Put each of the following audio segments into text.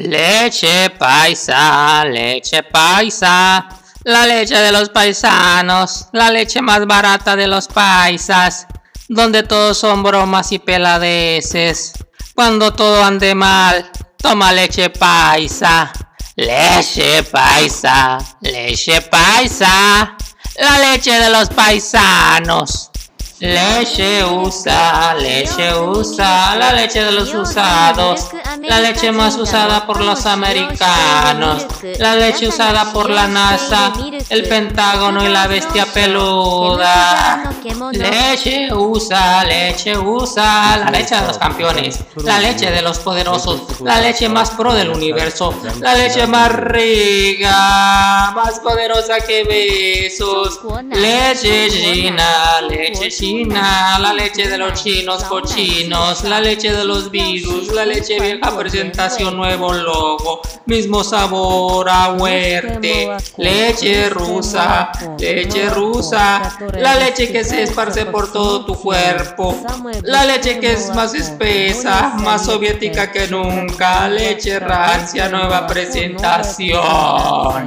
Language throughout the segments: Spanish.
Leche paisa, leche paisa, la leche de los paisanos, la leche más barata de los paisas, donde todos son bromas y peladeces. Cuando todo ande mal, toma leche paisa, leche paisa, leche paisa, la leche de los paisanos. Leche usa, leche usa, la leche de los usados, la leche más usada por los americanos, la leche usada por la NASA, el Pentágono y la bestia peluda. Leche usa, leche usa, la leche de los campeones, la leche de los poderosos, la leche más pro del universo, la leche más rica, más poderosa que besos, leche china, leche china la leche de los chinos cochinos, la leche de los virus, la leche vieja presentación, nuevo logo, mismo sabor a muerte, leche rusa, leche rusa, la leche que se esparce por todo tu cuerpo, la leche que es más espesa, más soviética que nunca, leche rancia, nueva presentación.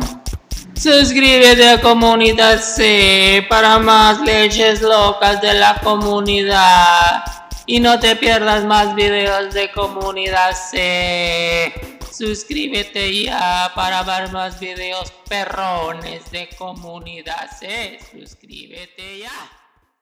Suscríbete a Comunidad C para más leches locas de la comunidad. Y no te pierdas más videos de Comunidad C. Suscríbete ya para ver más videos perrones de Comunidad C. Suscríbete ya.